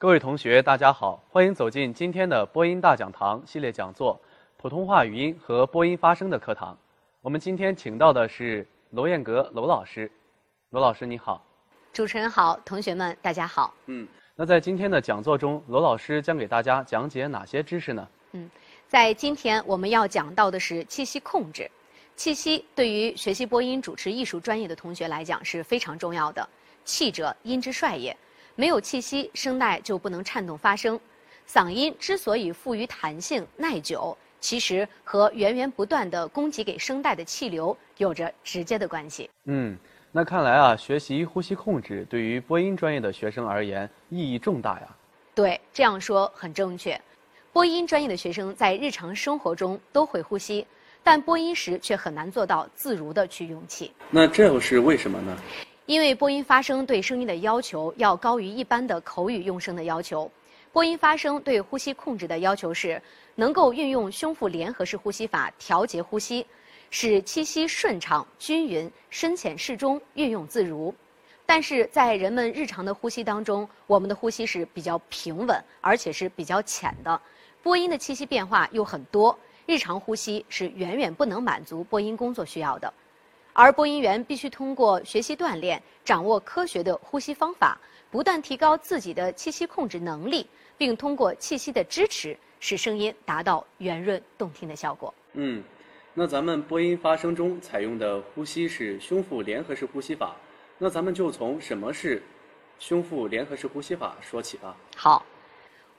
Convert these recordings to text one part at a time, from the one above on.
各位同学，大家好，欢迎走进今天的播音大讲堂系列讲座——普通话语音和播音发声的课堂。我们今天请到的是娄彦阁娄老师。娄老师你好，主持人好，同学们大家好。嗯，那在今天的讲座中，娄老师将给大家讲解哪些知识呢？嗯，在今天我们要讲到的是气息控制。气息对于学习播音主持艺术专业的同学来讲是非常重要的。气者，音之帅也。没有气息，声带就不能颤动发声。嗓音之所以富于弹性、耐久，其实和源源不断的供给给声带的气流有着直接的关系。嗯，那看来啊，学习呼吸控制对于播音专业的学生而言意义重大呀。对，这样说很正确。播音专业的学生在日常生活中都会呼吸。但播音时却很难做到自如的去用气，那这又是为什么呢？因为播音发声对声音的要求要高于一般的口语用声的要求。播音发声对呼吸控制的要求是能够运用胸腹联合式呼吸法调节呼吸，使气息顺畅均匀、深浅适中、运用自如。但是在人们日常的呼吸当中，我们的呼吸是比较平稳，而且是比较浅的，播音的气息变化又很多。日常呼吸是远远不能满足播音工作需要的，而播音员必须通过学习锻炼，掌握科学的呼吸方法，不断提高自己的气息控制能力，并通过气息的支持，使声音达到圆润动听的效果。嗯，那咱们播音发声中采用的呼吸是胸腹联合式呼吸法，那咱们就从什么是胸腹联合式呼吸法说起吧。好。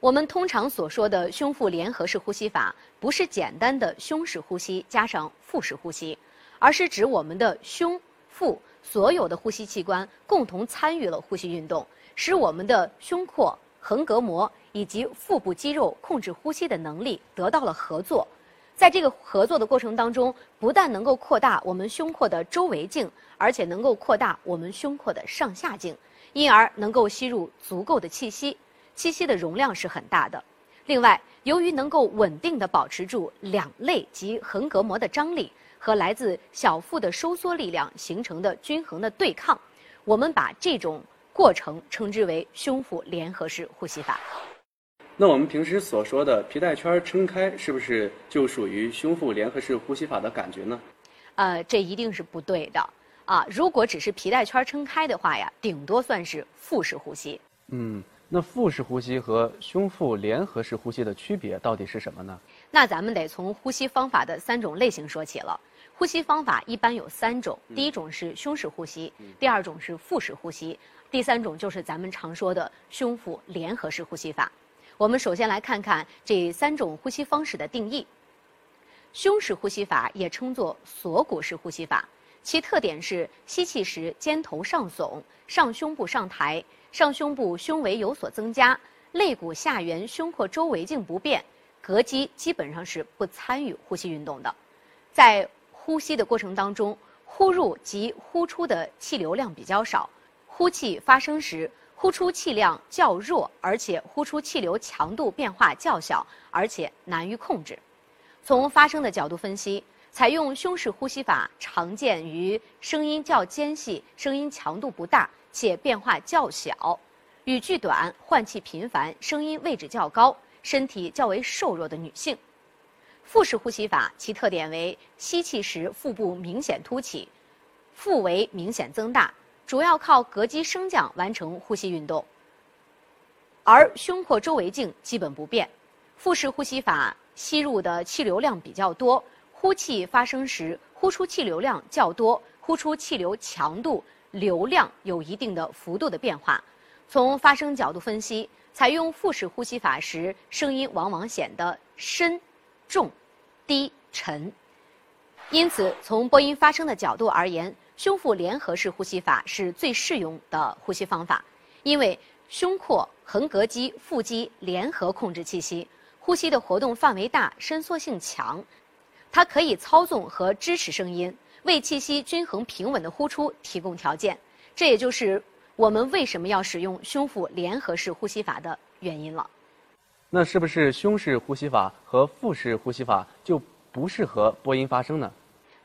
我们通常所说的胸腹联合式呼吸法，不是简单的胸式呼吸加上腹式呼吸，而是指我们的胸、腹所有的呼吸器官共同参与了呼吸运动，使我们的胸廓、横膈膜以及腹部肌肉控制呼吸的能力得到了合作。在这个合作的过程当中，不但能够扩大我们胸廓的周围径，而且能够扩大我们胸廓的上下径，因而能够吸入足够的气息。气息的容量是很大的，另外，由于能够稳定地保持住两肋及横膈膜的张力和来自小腹的收缩力量形成的均衡的对抗，我们把这种过程称之为胸腹联合式呼吸法。那我们平时所说的皮带圈撑开，是不是就属于胸腹联合式呼吸法的感觉呢？呃，这一定是不对的啊！如果只是皮带圈撑开的话呀，顶多算是腹式呼吸。嗯。那腹式呼吸和胸腹联合式呼吸的区别到底是什么呢？那咱们得从呼吸方法的三种类型说起了。呼吸方法一般有三种，第一种是胸式呼吸，第二种是腹式呼吸，第三种就是咱们常说的胸腹联合式呼吸法。我们首先来看看这三种呼吸方式的定义。胸式呼吸法也称作锁骨式呼吸法，其特点是吸气时肩头上耸，上胸部上抬。上胸部胸围有所增加，肋骨下缘胸廓周围径不变，膈肌基本上是不参与呼吸运动的。在呼吸的过程当中，呼入及呼出的气流量比较少，呼气发生时呼出气量较弱，而且呼出气流强度变化较小，而且难于控制。从发声的角度分析，采用胸式呼吸法常见于声音较尖细、声音强度不大。且变化较小，语句短，换气频繁，声音位置较高，身体较为瘦弱的女性。腹式呼吸法其特点为吸气时腹部明显凸起，腹围明显增大，主要靠膈肌升降完成呼吸运动，而胸廓周围径基本不变。腹式呼吸法吸入的气流量比较多，呼气发生时呼出气流量较多，呼出气流强度。流量有一定的幅度的变化。从发声角度分析，采用腹式呼吸法时，声音往往显得深、重、低、沉。因此，从播音发声的角度而言，胸腹联合式呼吸法是最适用的呼吸方法，因为胸廓、横膈肌、腹肌联合控制气息，呼吸的活动范围大，伸缩性强，它可以操纵和支持声音。为气息均衡平稳的呼出提供条件，这也就是我们为什么要使用胸腹联合式呼吸法的原因了。那是不是胸式呼吸法和腹式呼吸法就不适合播音发声呢？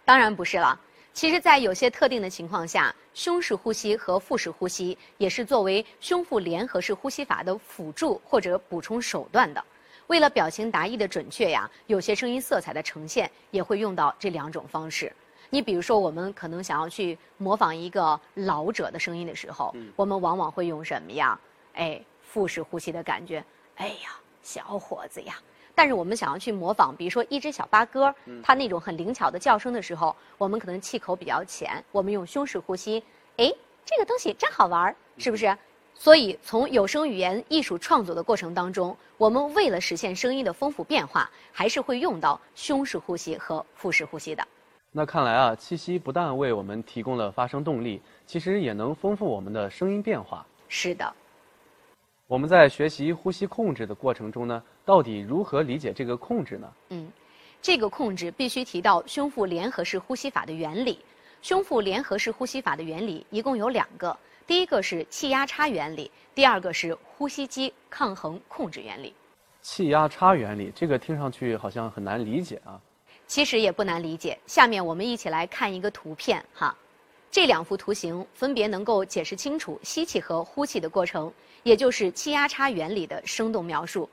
当然不是了。其实，在有些特定的情况下，胸式呼吸和腹式呼吸也是作为胸腹联合式呼吸法的辅助或者补充手段的。为了表情达意的准确呀，有些声音色彩的呈现也会用到这两种方式。你比如说，我们可能想要去模仿一个老者的声音的时候，我们往往会用什么呀？哎，腹式呼吸的感觉。哎呀，小伙子呀！但是我们想要去模仿，比如说一只小八哥，它那种很灵巧的叫声的时候，我们可能气口比较浅，我们用胸式呼吸。哎，这个东西真好玩，是不是？所以从有声语言艺术创作的过程当中，我们为了实现声音的丰富变化，还是会用到胸式呼吸和腹式呼吸的。那看来啊，气息不但为我们提供了发声动力，其实也能丰富我们的声音变化。是的。我们在学习呼吸控制的过程中呢，到底如何理解这个控制呢？嗯，这个控制必须提到胸腹联合式呼吸法的原理。胸腹联合式呼吸法的原理一共有两个，第一个是气压差原理，第二个是呼吸机抗衡控制原理。气压差原理，这个听上去好像很难理解啊。其实也不难理解，下面我们一起来看一个图片哈。这两幅图形分别能够解释清楚吸气和呼气的过程，也就是气压差原理的生动描述。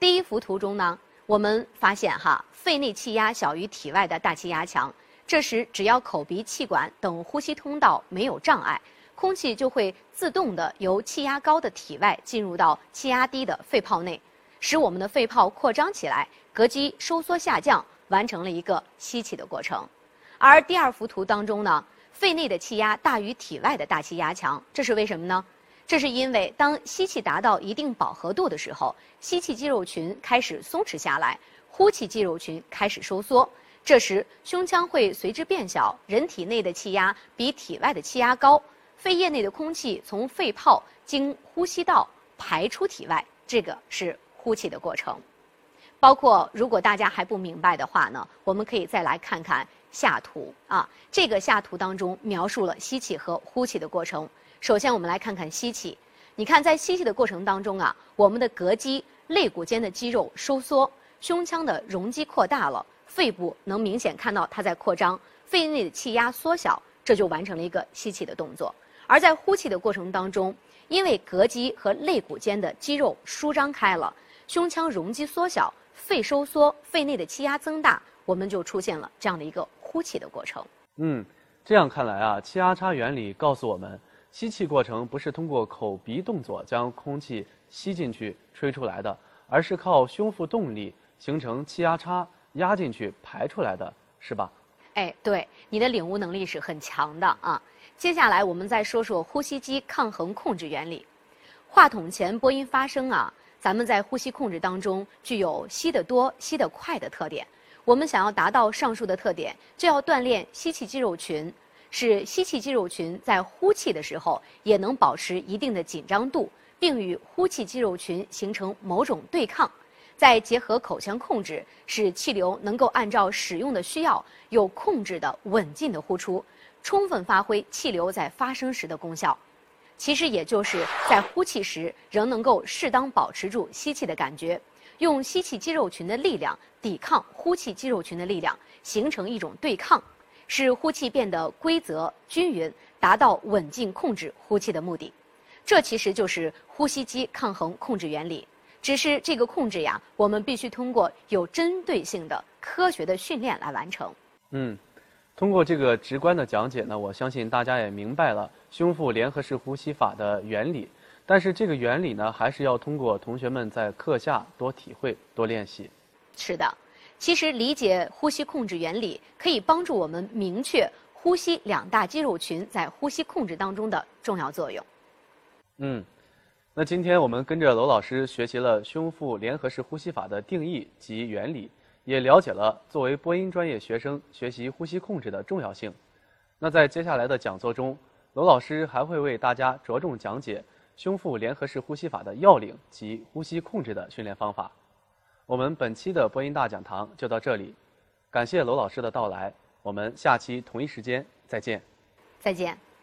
第一幅图中呢，我们发现哈，肺内气压小于体外的大气压强，这时只要口鼻气管等呼吸通道没有障碍，空气就会自动的由气压高的体外进入到气压低的肺泡内，使我们的肺泡扩张起来，膈肌收缩下降，完成了一个吸气的过程。而第二幅图当中呢。肺内的气压大于体外的大气压强，这是为什么呢？这是因为当吸气达到一定饱和度的时候，吸气肌肉群开始松弛下来，呼气肌肉群开始收缩，这时胸腔会随之变小，人体内的气压比体外的气压高，肺叶内的空气从肺泡经呼吸道排出体外，这个是呼气的过程。包括如果大家还不明白的话呢，我们可以再来看看。下图啊，这个下图当中描述了吸气和呼气的过程。首先，我们来看看吸气。你看，在吸气的过程当中啊，我们的膈肌、肋骨间的肌肉收缩，胸腔的容积扩大了，肺部能明显看到它在扩张，肺内的气压缩小，这就完成了一个吸气的动作。而在呼气的过程当中，因为膈肌和肋骨间的肌肉舒张开了，胸腔容积缩小，肺收缩，肺内的气压增大，我们就出现了这样的一个。呼气的过程。嗯，这样看来啊，气压差原理告诉我们，吸气过程不是通过口鼻动作将空气吸进去、吹出来的，而是靠胸腹动力形成气压差压进去、排出来的，是吧？哎，对，你的领悟能力是很强的啊。接下来我们再说说呼吸机抗衡控制原理。话筒前播音发声啊，咱们在呼吸控制当中具有吸得多、吸得快的特点。我们想要达到上述的特点，就要锻炼吸气肌肉群，使吸气肌肉群在呼气的时候也能保持一定的紧张度，并与呼气肌肉群形成某种对抗。再结合口腔控制，使气流能够按照使用的需要有控制的稳进的呼出，充分发挥气流在发声时的功效。其实也就是在呼气时仍能够适当保持住吸气的感觉。用吸气肌肉群的力量抵抗呼气肌肉群的力量，形成一种对抗，使呼气变得规则均匀，达到稳静控制呼气的目的。这其实就是呼吸肌抗衡控制原理。只是这个控制呀，我们必须通过有针对性的科学的训练来完成。嗯，通过这个直观的讲解呢，我相信大家也明白了胸腹联合式呼吸法的原理。但是这个原理呢，还是要通过同学们在课下多体会、多练习。是的，其实理解呼吸控制原理，可以帮助我们明确呼吸两大肌肉群在呼吸控制当中的重要作用。嗯，那今天我们跟着娄老师学习了胸腹联合式呼吸法的定义及原理，也了解了作为播音专业学生学习呼吸控制的重要性。那在接下来的讲座中，娄老师还会为大家着重讲解。胸腹联合式呼吸法的要领及呼吸控制的训练方法。我们本期的播音大讲堂就到这里，感谢罗老师的到来，我们下期同一时间再见。再见。